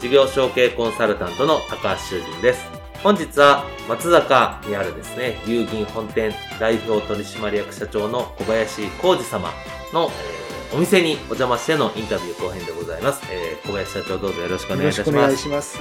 事業承継コンサルタントの高橋修人です。本日は松坂にあるですね、郵銀本店代表取締役社長の小林浩二様の、えー、お店にお邪魔してのインタビュー後編でございます。えー、小林社長どうぞよろしくお願いいたします。よろしくお願いします。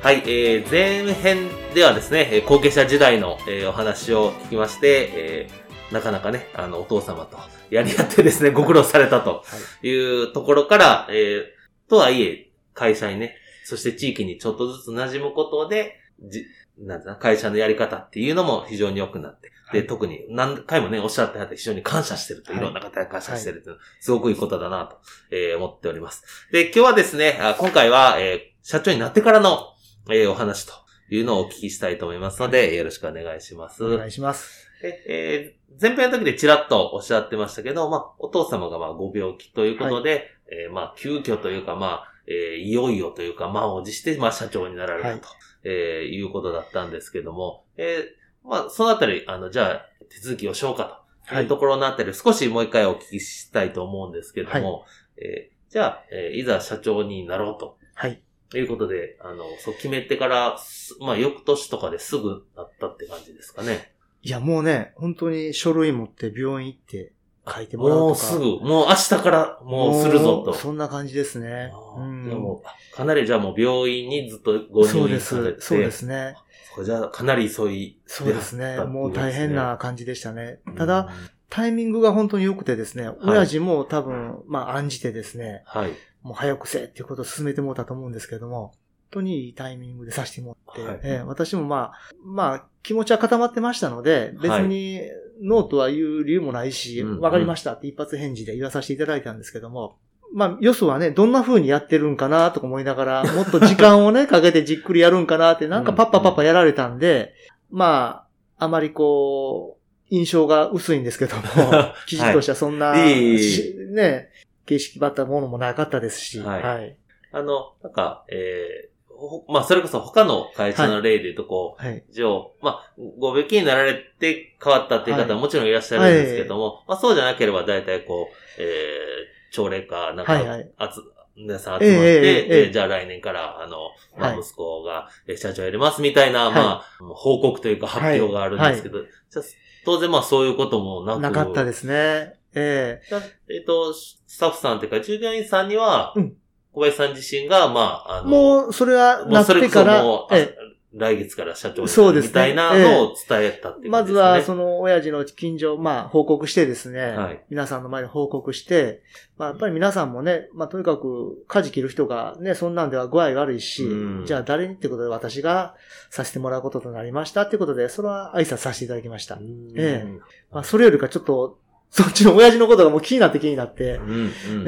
はい、えー、前編ではですね、後継者時代の、えー、お話を聞きまして、えー、なかなかね、あの、お父様とやり合ってですね、ご苦労されたというところから、えー、とはいえ、会社にね、そして地域にちょっとずつ馴染むことで、じ、なんだ会社のやり方っていうのも非常に良くなって。で、特に何回もね、おっしゃってはって非常に感謝してると、いろんな方に感謝してるという、すごくいいことだなと、えー、思っております。で、今日はですね、今回は、えー、社長になってからの、えー、お話というのをお聞きしたいと思いますので、よろしくお願いします。お願いします。えー、前編の時でちらっとおっしゃってましたけど、まあ、お父様がまあご病気ということで、はい、えー、まあ、急遽というか、まあ、えー、いよいよというか、満を持して、まあ、社長になられたと、はい、えー、いうことだったんですけども、えー、まあ、そのあたり、あの、じゃあ、手続きをしようかというところのあたり、少しもう一回お聞きしたいと思うんですけども、はい、えー、じゃあ、えー、いざ社長になろうと。はい。ということで、あの、そう決めてから、まあ、翌年とかですぐなったって感じですかね。いや、もうね、本当に書類持って病院行って、書いてもらうとか。もうすぐ、もう明日からもうするぞと。そんな感じですね。うん、でも、かなりじゃあもう病院にずっとご入院されて。そうです、そうですね。これじゃあかなり急いで、そうですね。もう大変な感じでしたね。ただ、タイミングが本当に良くてですね、親父も多分、まあ案じてですね、はい。もう早くせっていうことを進めてもらったと思うんですけども、本当にいいタイミングでさせてもらって、はい、えー、私もまあ、まあ、気持ちは固まってましたので、別にノーとは言う理由もないし、わ、はい、かりましたって一発返事で言わさせていただいたんですけども、まあ、よそはね、どんな風にやってるんかなとか思いながら、もっと時間をね、かけてじっくりやるんかなって、なんかパッパパッパやられたんで、まあ、あまりこう、印象が薄いんですけども、記事としてはそんな、はい、ね、形式ばったものもなかったですし、はい。はい、あの、なんか、えー、まあ、それこそ他の会社の例で言うと、こう、はい、以上、まあ、ご病気になられて変わったっていう方はもちろんいらっしゃるんですけども、はい、まあ、そうじゃなければ大体こう、えー、朝礼か、なんか、はいはい、あつ、皆さん集まって、えー、えー、じゃあ来年から、あの、まあ、息子が、社長やりますみたいな、まあ、報告というか発表があるんですけど、当然まあそういうこともなく。なかったですね。ええー、えっ、と、スタッフさんというか、従業員さんには、うん、小林さん自身が、まあ、あの、もう、それは、なってから、もうえ来月から社長になるみたいなのを伝えたっていう、ね、まずは、その、親父の近所、まあ、報告してですね、はい、皆さんの前で報告して、まあ、やっぱり皆さんもね、まあ、とにかく、舵切る人がね、そんなんでは具合悪いし、うん、じゃあ誰にってことで私がさせてもらうこととなりましたってことで、それは挨拶させていただきました。ええ。まあ、それよりかちょっと、そっちの親父のことがもう気になって気になって、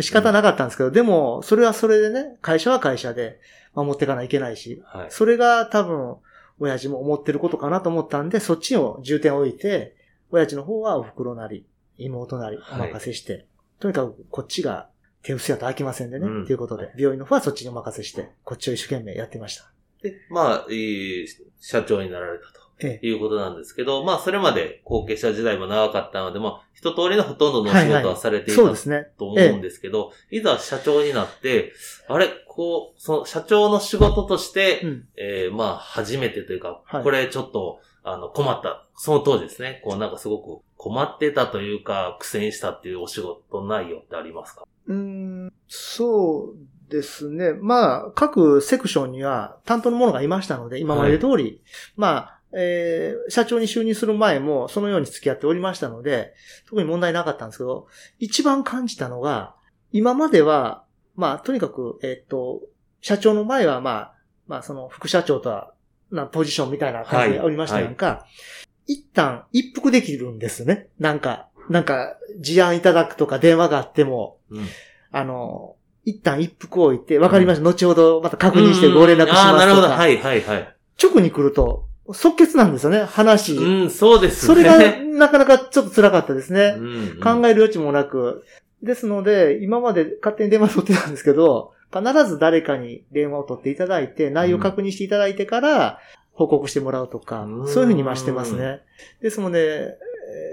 仕方なかったんですけど、でも、それはそれでね、会社は会社で守っていかないといけないし、はい、それが多分、親父も思ってることかなと思ったんで、そっちを重点を置いて、親父の方はお袋なり、妹なり、お任せして、はい、とにかくこっちが手薄やと飽きませんでね、うん、ということで、病院の方はそっちにお任せして、こっちを一生懸命やってました。で、まあ、えー、社長になられたと。いうことなんですけど、ええ、まあ、それまで後継者時代も長かったので、まあ、一通りのほとんどのお仕事はされていた、はいはい、と思うんですけど、え、いざ社長になって、あれ、こう、その社長の仕事として、うん、えー、まあ、初めてというか、はい、これちょっと、あの、困った。その当時ですね、こうなんかすごく困ってたというか、苦戦したっていうお仕事内容ってありますか？うん、そうですね。まあ、各セクションには担当のものがいましたので、今まで通り、はい、まあ、えー、社長に就任する前もそのように付き合っておりましたので、特に問題なかったんですけど、一番感じたのが、今までは、まあ、とにかく、えっ、ー、と、社長の前は、まあ、まあ、その副社長とは、なポジションみたいな感じでおりましたが、はいはい、一旦一服できるんですね。なんか、なんか、事案いただくとか電話があっても、うん、あの、一旦一服置いて、わかりました、うん、後ほどまた確認してご連絡しますとか。ああ、なるほど。はい、はい、はい。直に来ると、即決なんですよね、話。うん、そうですね。それがなかなかちょっと辛かったですね。うんうん、考える余地もなく。ですので、今まで勝手に電話取ってたんですけど、必ず誰かに電話を取っていただいて、内容確認していただいてから、報告してもらうとか、うん、そういうふうに今してますね。ですので、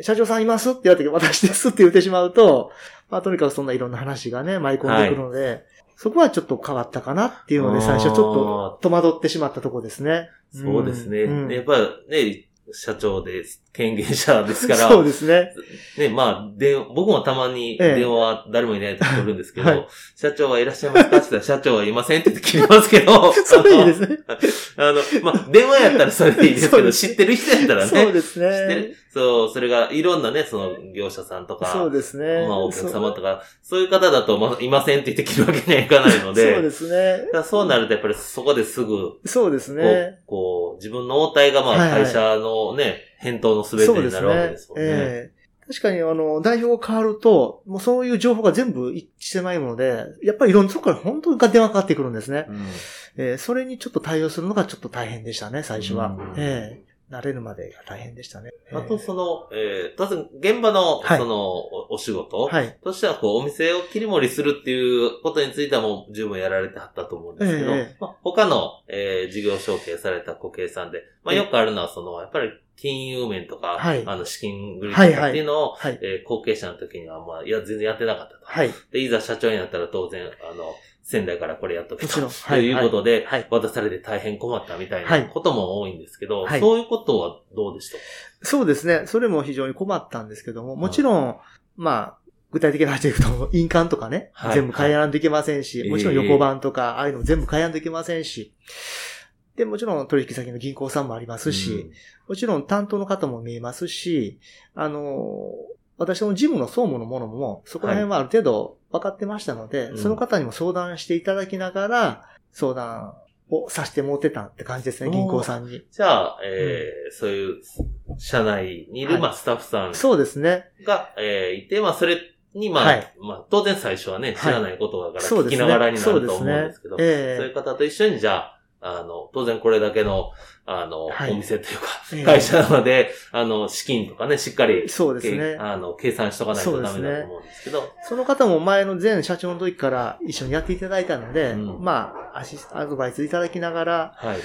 社長さんいますって言われて、私ですって言ってしまうと、まあとにかくそんないろんな話がね、舞い込んでくるので、はい、そこはちょっと変わったかなっていうので、最初ちょっと戸惑ってしまったところですね。そうですね。うん、やっぱりね、社長で権限者ですから。そうですね。ね、まあ、で、僕もたまに電話誰もいないと取るんですけど、はい、社長はいらっしゃいますかって言ったら社長はいませんって言って切りますけど。それいいですね。あの、まあ、電話やったらそれでいいですけど、知ってる人やったらね。そうですね。知ってる。そう、それがいろんなね、その業者さんとか、そうですね。まあ、お客様とか、そういう方だと、まあ、いませんって言って切るわけにはいかないので。そうですね。そうなると、やっぱりそこですぐ、そうですね。こう、自分の応対が、まあ、会社のね、はいはい返答のすべてになるわけですもんね。えー、確かに、あの、代表が変わると、もうそういう情報が全部一致してないもので、やっぱりいろんなとこから本当に電話かかってくるんですね。うん、えー、それにちょっと対応するのがちょっと大変でしたね、最初は。うん、えー慣れるまでが大変でしたね。あと、その、えー、当然、現場の、その、お仕事、はい、としては、こう、お店を切り盛りするっていうことについてはもう十分やられてはったと思うんですけど、えー、まあ、他の、えー、事業承継されたご計算で、まあ、よくあるのは、その、やっぱり、金融面とか、はい、あの、資金繰りとかっていうのを、はい。はい、えー、後継者の時には、まあ、いや、全然やってなかったと。はい。で、いざ社長になったら当然、あの、仙台からこれやっとけと。ということで、渡されて大変困ったみたいなことも多いんですけど、そういうことはどうでした？そうですね。それも非常に困ったんですけども、もちろん、まあ、具体的な話で言うと、印鑑とかね、全部変えらんといけませんし、もちろん横番とか、ああいうの全部変えらんといけませんし、で、もちろん取引先の銀行さんもありますし、もちろん担当の方も見えますし、あの、私の事務の総務のものも、そこら辺はある程度分かってましたので、はい、その方にも相談していただきながら、相談をさせてもってたって感じですね、銀行さんに。じゃあ、えー、うん、そういう、社内にいる、はい、まあ、スタッフさん。そうですね。が、えー、いて、まあ、それに、まあ、はい、まあ、当然最初はね、知らないことだから、聞きながらになると思うんですけど、そう、ね。えー、そういう方と一緒に、じゃあ、あの、当然これだけの、あの、はい、お店というか、会社なので、あの、資金とかね、しっかり、そうですね。あの、計算しとかないとダメだと思うんですけど。そ、ね,、の方も前の前社長の時から一緒にやっていただいたので、うん、まあ、アシス、アドバイスいただきながら、はい、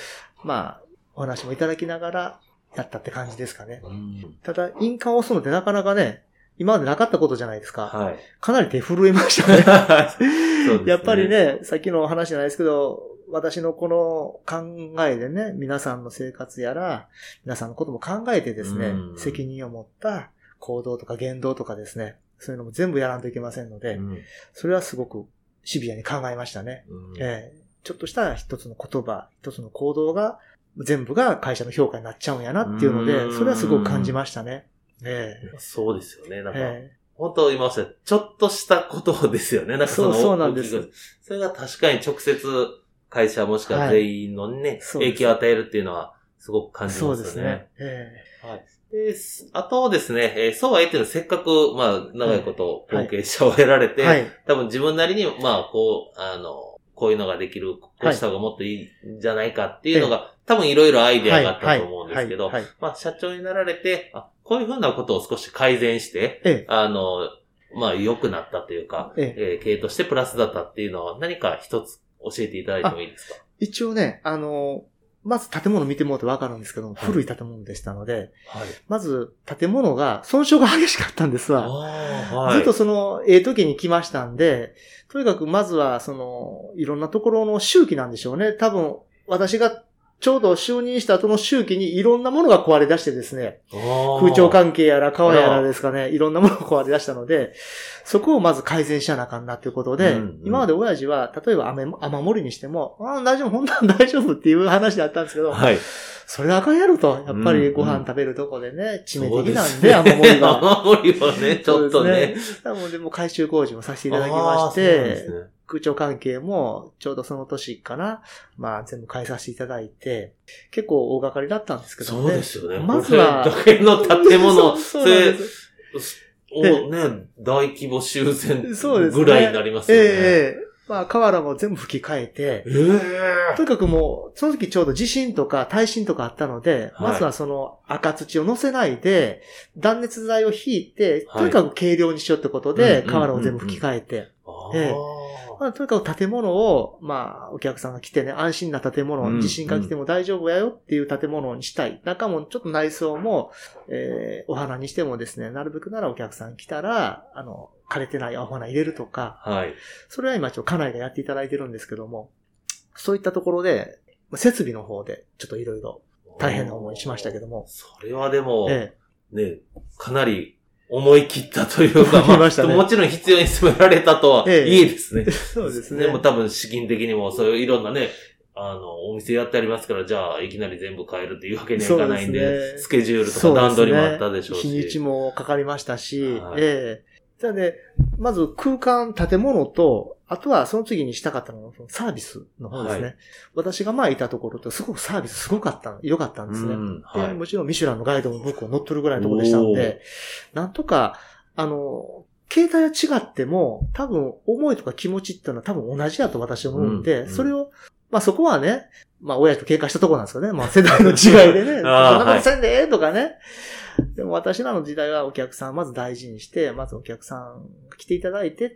まあ、お話もいただきながら、やったって感じですかね。うん、ただ、印鑑を押すのってなかなかね、今までなかったことじゃないですか。はい。かなり手震えましたね。ねやっぱりね、さっきの話じゃないですけど、私のこの考えでね、皆さんの生活やら、皆さんのことも考えてですね、責任を持った行動とか言動とかですね、そういうのも全部やらんといけませんので、うん、それはすごくシビアに考えましたね。うん、えー、ちょっとした一つの言葉、一つの行動が、全部が会社の評価になっちゃうんやなっていうので、それはすごく感じましたね。えー、そうですよね。なんか、えー本当言いました。ちょっとしたことですよね。なんかそのそうそうなんです。それが確かに直接会社もしくは全員のね、はい、影響を与えるっていうのはすごく感じますよね。そうですね。えー、はい。で、あとですね、えー、そうは言ってもせっかく、まあ、長いこと後継者を得られて、はい、多分自分なりに、まあ、こう、あの、こういうのができる、こうした方がもっといいんじゃないかっていうのが、はい、多分いろいろアイデアがあったと思うんですけど、まあ、社長になられて、あこういうふうなことを少し改善して、あの、まあ、良くなったというか、え。えー、経営としてプラスだったっていうのは何か一つ教えていただいてもいいですか？一応ね、あの、まず建物見てもらうとわかるんですけど、古い建物でしたので、はい、まず建物が損傷が激しかったんですわ。はい、ずっとその、ええ時に来ましたんで、とにかくまずはその、いろんなところの周期なんでしょうね。多分、私がちょうど就任した後の周期にいろんなものが壊れ出してですね、空調関係やら川やらですかね、いろんなものが壊れ出したので、そこをまず改善しなあかんなっていうことで、うんうん、今まで親父は、例えば雨、雨漏りにしても、ああ、大丈夫、本当は 大丈夫っていう話だったんですけど、はい、それあかんやろと。やっぱりご飯食べるとこでね、致命的なんで、雨漏りが。雨漏りはね、ちょっとね。なので、も改修工事もさせていただきまして、空調関係もちょうどその年かな、まあ全部変えさせていただいて、結構大掛かりだったんですけどね。そうですよね。まずは。だけの建物、それ、おね、大規模修繕ぐらいになりますよね。ええまあ、瓦も全部吹き替えて、えー、とにかくもう、その時ちょうど地震とか耐震とかあったので、はい、まずはその赤土を乗せないで、断熱材を引いて、とにかく軽量にしようってことで、瓦を全部吹き替えて、えまあ、とにかく建物を、まあ、お客さんが来てね、安心な建物、地震が来ても大丈夫やよっていう建物にしたい。中もちょっと内装も、えー、お花にしてもですね、なるべくならお客さん来たら、あの、枯れてないお花入れるとか、はい。それは今ちょっと家内がやっていただいてるんですけども、そういったところで、設備の方でちょっといろいろ大変な思いしましたけども。それはでも、ええ、ね、かなり思い切ったというか、まあ、まね、もちろん必要に詰められたとは、ええ、いいですね。そうですね。でも多分資金的にもそういういろんなね、あの、お店やってありますから、じゃあ、いきなり全部変えるっていうわけにはいかないんで、でね、スケジュールとか段取りもあったでしょうし。うね、日にちもかかりましたし、はい、ええじゃあね、まず空間、建物と、あとはその次にしたかったのが、サービスの方ですね。はい、私が前いたところとすごくサービスすごかった、良かったんですね、はい、で。もちろんミシュランのガイドも僕を乗っ取るぐらいのところでしたので、なんとか、あの、携帯は違っても、多分思いとか気持ちっていうのは多分同じだと私は思うんで、うんうん、それを、まあそこはね、まあ親と喧嘩したところなんですよね。まあ世代の違いでね。そんなことせんでええとかね。でも私らの時代はお客さんまず大事にして、まずお客さん来ていただいて、っ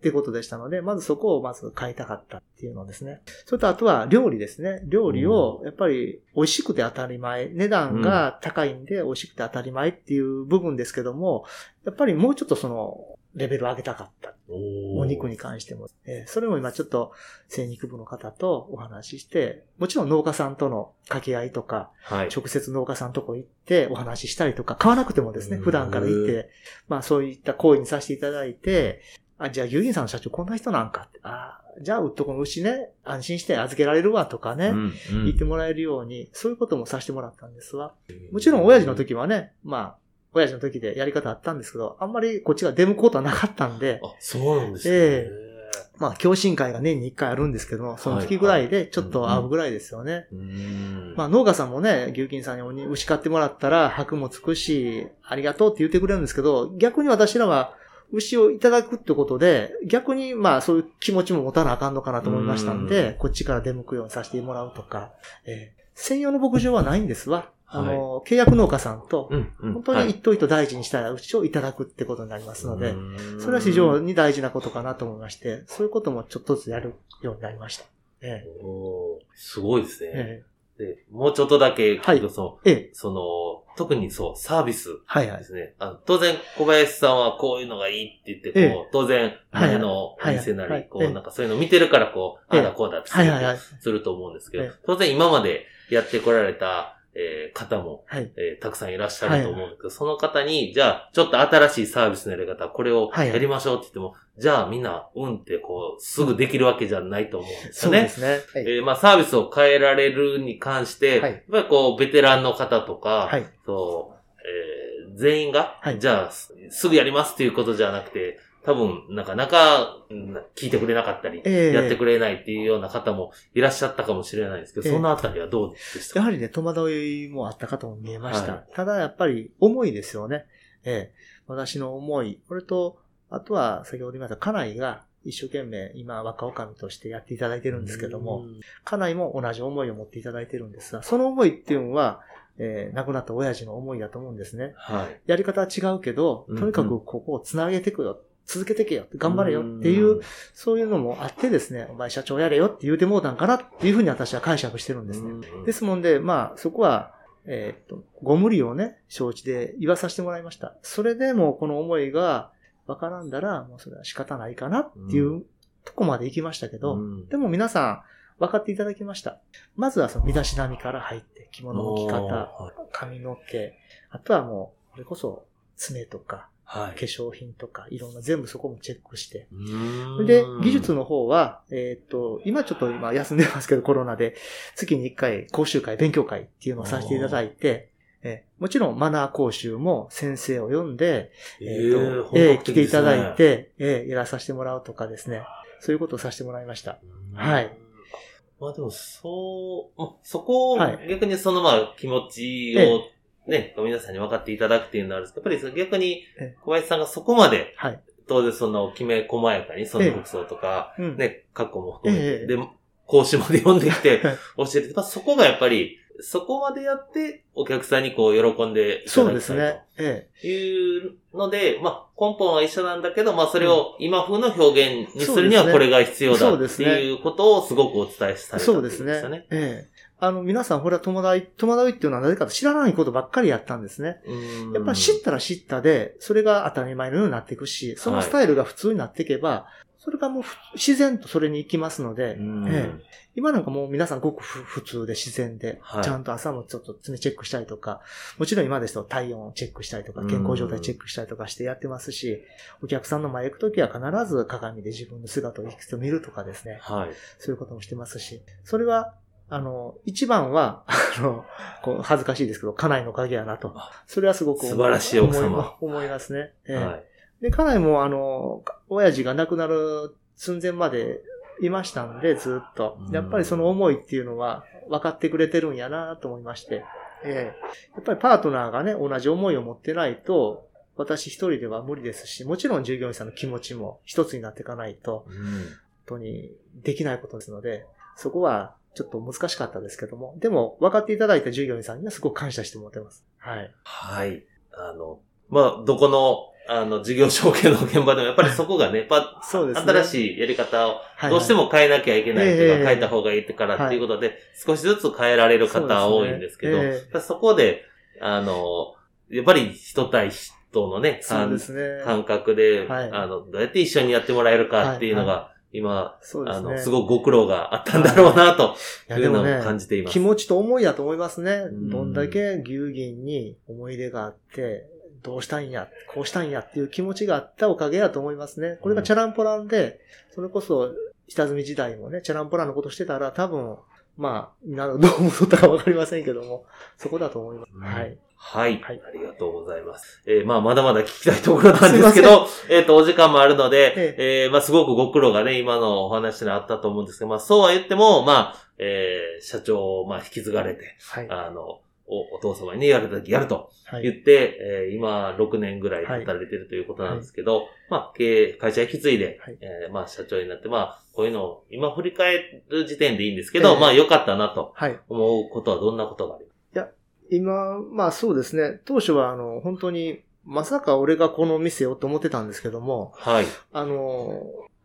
てことでしたので、まずそこをまず変えたかったっていうのですね。それとあとは料理ですね。料理をやっぱり美味しくて当たり前、値段が高いんで美味しくて当たり前っていう部分ですけども、やっぱりもうちょっとその、レベルを上げたかった。お肉に関しても、えー、それも今ちょっと精肉部の方とお話しして、もちろん農家さんとの掛け合いとか、はい、直接農家さんとこ行ってお話ししたりとか、買わなくてもですね、普段から行って、まあそういった行為にさせていただいて、あ、じゃあ牛銀さんの社長こんな人なんかって、あじゃあ、うっとこの牛ね、安心して預けられるわとかね、うんうん、言ってもらえるように、そういうこともさせてもらったんですわ。もちろん親父の時はね、まあ、親父の時でやり方あったんですけど、あんまりこっちが出向くことはなかったんで。あ、そうなんですね。ええーまあ、共進会が年に一回あるんですけども、その月ぐらいでちょっと会うぐらいですよね。まあ、農家さんもね、牛金さんに牛買ってもらったら、箔もつくし、ありがとうって言ってくれるんですけど、逆に私らは、牛をいただくってことで、逆にまあそういう気持ちも持たなあかんのかなと思いましたんで、こっちから出向くようにさせてもらうとか、えー、専用の牧場はないんですわ。あの、契約農家さんと、本当に一頭一頭大事にしたら牛をいただくってことになりますので、それは非常に大事なことかなと思いまして、そういうこともちょっとずつやるようになりました。ええ、おすごいですね。ええ、でもうちょっとだけ、はい、その、ええ、その、特にそう、サービスですね。はい。はい、あの当然、小林さんはこういうのがいいって言って、こう、ええ、当然、前のお店なり、こう、なんかそういうの見てるから、こう、ああだこうだってすると思うんですけど、当然今までやってこられた、えー、方も、はい、えー、たくさんいらっしゃると思うんですけど、はい、その方に、じゃあ、ちょっと新しいサービスのやり方、これをやりましょうって言っても、はい、じゃあみんな、うんってこう、すぐできるわけじゃないと思うんですよね。そうですね。はい、えー、まあ、サービスを変えられるに関して、はい、やっぱりこう、ベテランの方とか、はい、そう、えー、全員が、はい、じゃあ、すぐやりますっていうことじゃなくて、多分、なかなか聞いてくれなかったり、やってくれないっていうような方もいらっしゃったかもしれないですけど、そのあたりはどうでした？かやはりね、戸惑いもあったかとも見えました。はい、ただやっぱり思いですよね。ええ、私の思い。これと、あとは先ほど言いました家内が一生懸命今若女将としてやっていただいてるんですけども、家内も同じ思いを持っていただいてるんですが、その思いっていうのは、えー、亡くなった親父の思いだと思うんですね。はい。やり方は違うけど、とにかくここを繋げていくよ。続けてけよ、頑張れよ。っていう、そういうのもあってですね、お前社長やれよって言うてもうたんかなっていうふうに私は解釈してるんですね。ですもんで、まあ、そこは、えっと、ご無理をね、承知で言わさせてもらいました。それでもこの思いがわからんだら、もうそれは仕方ないかなっていうとこまで行きましたけど、でも皆さん分かっていただきました。まずはその身だしなみから入って、着物の着方、髪の毛、あとはもう、これこそ爪とか、はい、化粧品とか、いろんな全部そこもチェックして。で、技術の方は、えっ、ー、と、今ちょっと今休んでますけど、コロナで、月に1回講習会、勉強会っていうのをさせていただいて、えもちろんマナー講習も先生を読んで、えっ、ー、と、えー、来ていただいて、えー、やらさせてもらうとかですね。そういうことをさせてもらいました。はい。まあでも、そう、そこを、逆にそのまあ気持ちをね、皆さんに分かっていただくっていうのはあるんですけど、やっぱり逆に小林さんがそこまで、はい、当然そのきめ細やかにその服装とか、ね、格好も含めて、で、講師まで読んできて 教えて、そこがやっぱりそこまでやって、お客さんにこう、喜んでいただそうですね。ええ。いうので、まあ、根本は一緒なんだけど、まあ、それを今風の表現にするにはこれが必要だっていうことをすごくお伝えしたいそうですね。ええ。あの、皆さん、ほら、戸惑い、戸惑いっていうのはなぜか知らないことばっかりやったんですね。やっぱり知ったら知ったで、それが当たり前のようになっていくし、そのスタイルが普通になっていけば、はいそれがもう自然とそれに行きますので、ええ、今なんかもう皆さんごく普通で自然で、はい、ちゃんと朝もちょっと常チェックしたりとか、もちろん今ですと体温をチェックしたりとか、健康状態チェックしたりとかしてやってますし、お客さんの前行くときは必ず鏡で自分の姿を一度見るとかですね、はい、そういうこともしてますし、それはあの、一番は、あの、こう恥ずかしいですけど、家内の影やなと。それはすごく素晴らしい奥様。思いますね。えー、はい。で、家内もあの、親父が亡くなる寸前までいましたんで、ずっと。やっぱりその思いっていうのは分かってくれてるんやなと思いまして。えー、やっぱりパートナーがね、同じ思いを持ってないと、私一人では無理ですし、もちろん従業員さんの気持ちも一つになっていかないと、本当にできないことですので、そこはちょっと難しかったですけども、でも分かっていただいた従業員さんにはすごく感謝してもらってます。はい。はい。あの、まあ、どこのあの、事業承継の現場でもやっぱりそこがね、ぱ、そうですね。新しいやり方をどうしても変えなきゃいけないっていうか、変えた方がいいからっていうことで、少しずつ変えられる方多いんですけど、そこで、あの、やっぱり人対人のね、感覚で、あの、どうやって一緒にやってもらえるかっていうのが、今、ね、あの、すごくご苦労があったんだろうな、というのを感じています。気持ちと思いだと思いますね。どんだけ牛銀に思い出があって、どうしたんや、こうしたんやっていう気持ちがあったおかげやと思いますね。これがチャランポランで、それこそ下積み時代もね、チャランポランのことしてたら多分、まあ、などう思ったかわかりませんけども、そこだと思います。はい。はい。はい。ありがとうございます。えー、まあ、まだまだ聞きたいところなんですけど、えっ、ー、と、お時間もあるので、ええ。えー、まあ、すごくご苦労がね、今のお話にあったと思うんですけど、まあ、そうは言っても、まあ、えー、社長を、まあ、引き継がれて、はい。あの、おお父様にね、やるときやると言って、はい、えー、今6年ぐらい働いてるということなんですけど、はい、まあ、経営、会社引き継いで、はい、えー、まあ、社長になって、まあ、こういうのを今振り返る時点でいいんですけど、えー、まあ、良かったなと思うことはどんなことがありますいや、今、まあそうですね。当初は、あの、本当に、まさか俺がこの店をと思ってたんですけども、はい。あの、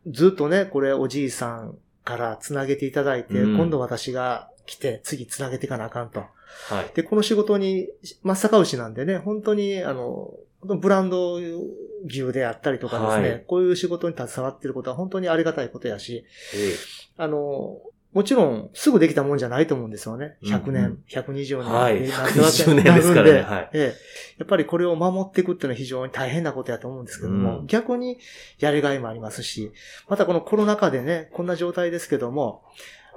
ずっとね、これおじいさんから繋げていただいて、うん、今度私が来て、次繋げていかなあかんと。はい。で、この仕事に、まさか牛なんでね、本当に、あの、ブランド牛であったりとかですね、はい、こういう仕事に携わっていることは本当にありがたいことやし、ええ、あの、もちろん、すぐできたもんじゃないと思うんですよね。100年、うん、120年。はい。120年ですからね。はい。ええ。やっぱりこれを守っていくっていうのは非常に大変なことやと思うんですけども、うん、逆にやりがいもありますし、またこのコロナ禍でね、こんな状態ですけども、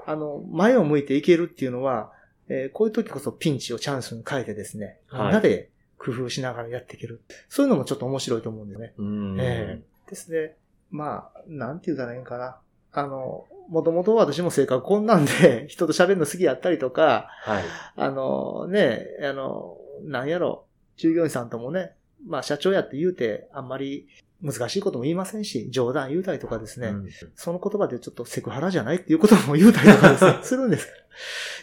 あの、前を向いていけるっていうのは、えー、こういう時こそピンチをチャンスに変えてですね、はい、みんなで工夫しながらやっていける。そういうのもちょっと面白いと思うんですね。えー、ですね。まあ、なんて言うたらいいんかな。あの、もともと私も性格こんなんで、人と喋るの好きやったりとか、はい。あの、ね、あの、なんやろ、従業員さんともね、まあ社長やって言うて、あんまり難しいことも言いませんし、冗談言うたりとかですね、うん、その言葉でちょっとセクハラじゃないっていうことも言うたりとかですね、するんです。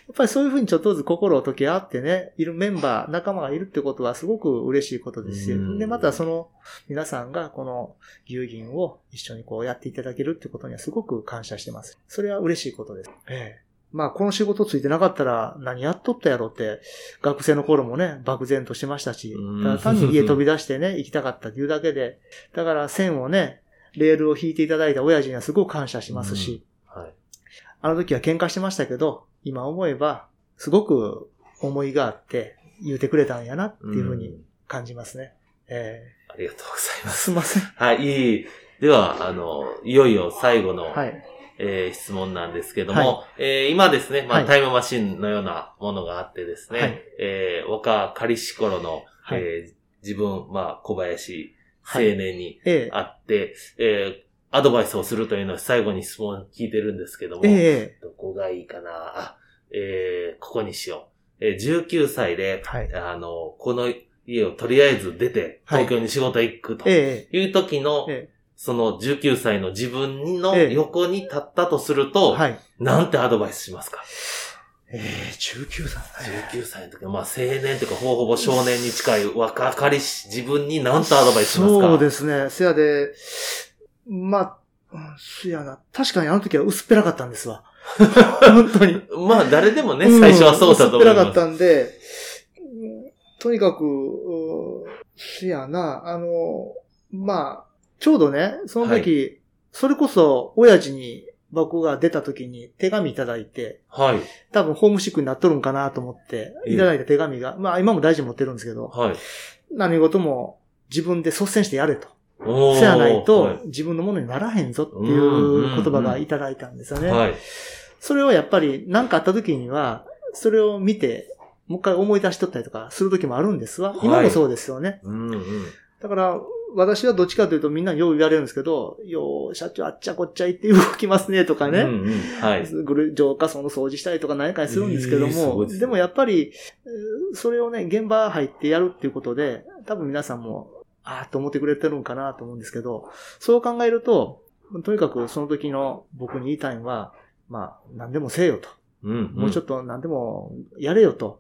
やっぱりそういうふうにちょっとずつ心を解き合ってね、いるメンバー、仲間がいるってことはすごく嬉しいことですし、うん、で、またその皆さんがこの牛銀を一緒にこうやっていただけるってことにはすごく感謝してます。それは嬉しいことです。ええ。まあ、この仕事ついてなかったら何やっとったやろって、学生の頃もね、漠然としてましたし、単に家飛び出してね、行きたかったというだけで、だから線をね、レールを引いていただいた親父にはすごく感謝しますし、はい、あの時は喧嘩してましたけど、今思えば、すごく思いがあって、言うてくれたんやなっていうふうに感じますね。えー、ありがとうございます。すいません。はい、いい。では、あの、いよいよ最後の、はい。えー、質問なんですけども、はい、えー、今ですね、まあ、はい、タイムマシンのようなものがあってですね、はい、えー、若かりし頃の、はい、えー、自分、まあ、小林青年にあって、ええー、アドバイスをするというのは最後に質問聞いてるんですけども、えー、どこがいいかな？あ、えー、ここにしよう。えー、19歳で、はい、あの、この家をとりあえず出て、東京に仕事行くという時の、えーその19歳の自分の横に立ったとすると、はい、なんてアドバイスしますか？ええー、19歳ね。19歳の時、まあ青年というか、ほぼほぼ少年に近い若かりし、自分に何とアドバイスしますか？そうですね。せやで、まあ、せやな。確かにあの時は薄っぺらかったんですわ。本当に。まあ誰でもね、最初はそうだと思います。薄っぺらかったんで、とにかく、せやな、あの、まあ、ちょうどね、その時、はい、それこそ、親父に僕が出た時に手紙いただいて、はい。多分ホームシックになっとるんかなと思って、いただいた手紙が、まあ今も大事に持ってるんですけど、はい。何事も自分で率先してやれと。せやないと、自分のものにならへんぞっていう言葉がいただいたんですよね。はい。それをやっぱり何かあった時には、それを見て、もう一回思い出しとったりとかする時もあるんですわ。今もそうですよね。うんうん、だから、私はどっちかというとみんなよう言われるんですけど、よう、社長あっちゃこっちゃ行って動きますねとかね。うんうん、はい。グル浄化層の掃除したりとか何かにするんですけども、ででもやっぱり、それをね、現場入ってやるっていうことで、多分皆さんも、ああと思ってくれてるんかなと思うんですけど、そう考えると、とにかくその時の僕に言いたいのは、まあ、何でもせよと。うんうん、もうちょっと何でもやれよと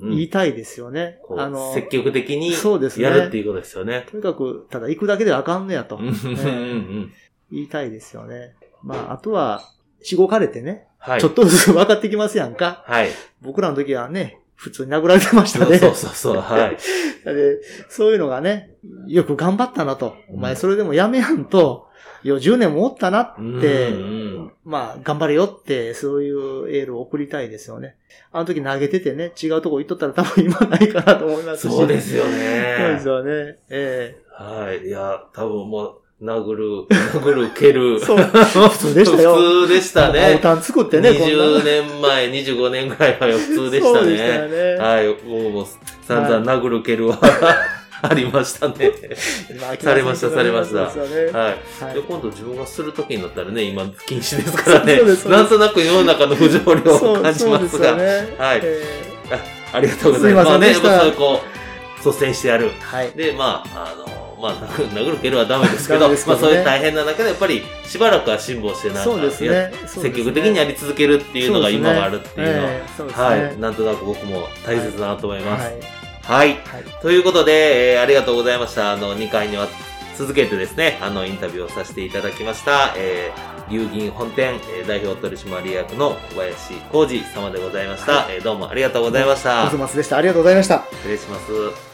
言いたいですよね。うんうんうん、あの積極的にやるっていうことですよね。とにかく、ただ行くだけではあかんねやと、ね、言いたいですよね。まあ、あとは、しごかれてね、はい、ちょっとずつ分かってきますやんか。はい、僕らの時はね、普通に殴られてましたね。そうそうそう、はい で。そういうのがね、よく頑張ったなと。お前それでもやめやんと、よ、10年もおったなって、まあ、頑張れよって、そういうエールを送りたいですよね。あの時投げててね、違うとこ行っとったら多分今ないかなと思いますし。そうですよね。そうですよね。ええー、はい。いや、多分もう、殴る、殴る、蹴る。そう。普通でしたよ。普通でしたね。ボタン作ってね、20年前、25年ぐらいは普通でしたね。そうでしたよね。はい。もう、散々殴る、蹴るは。ありましたね。されました、されました。はい。で、今度自分がするときになったらね、今禁止ですからね。なんとなく世の中の不条理を感じますが。はい。ありがとうございます。まあね、まあ、こう、率先してやる。はい。で、まあ、あの、まあ、殴る蹴るはダメですけど、まあそういう大変な中でやっぱりしばらくは辛抱してなんか、ね、積極的にやり続けるっていうのが今があるっていうのは、はい、なんとなく僕も大切だなと思います。はい。はい、ということで、えー、ありがとうございました。あの、2回には続けてですね、あの、インタビューをさせていただきました、えー、流銀本店、えー、代表取締役の小林浩二様でございました。はい、えー、どうもありがとうございました。コスマスでした。ありがとうございました。失礼します。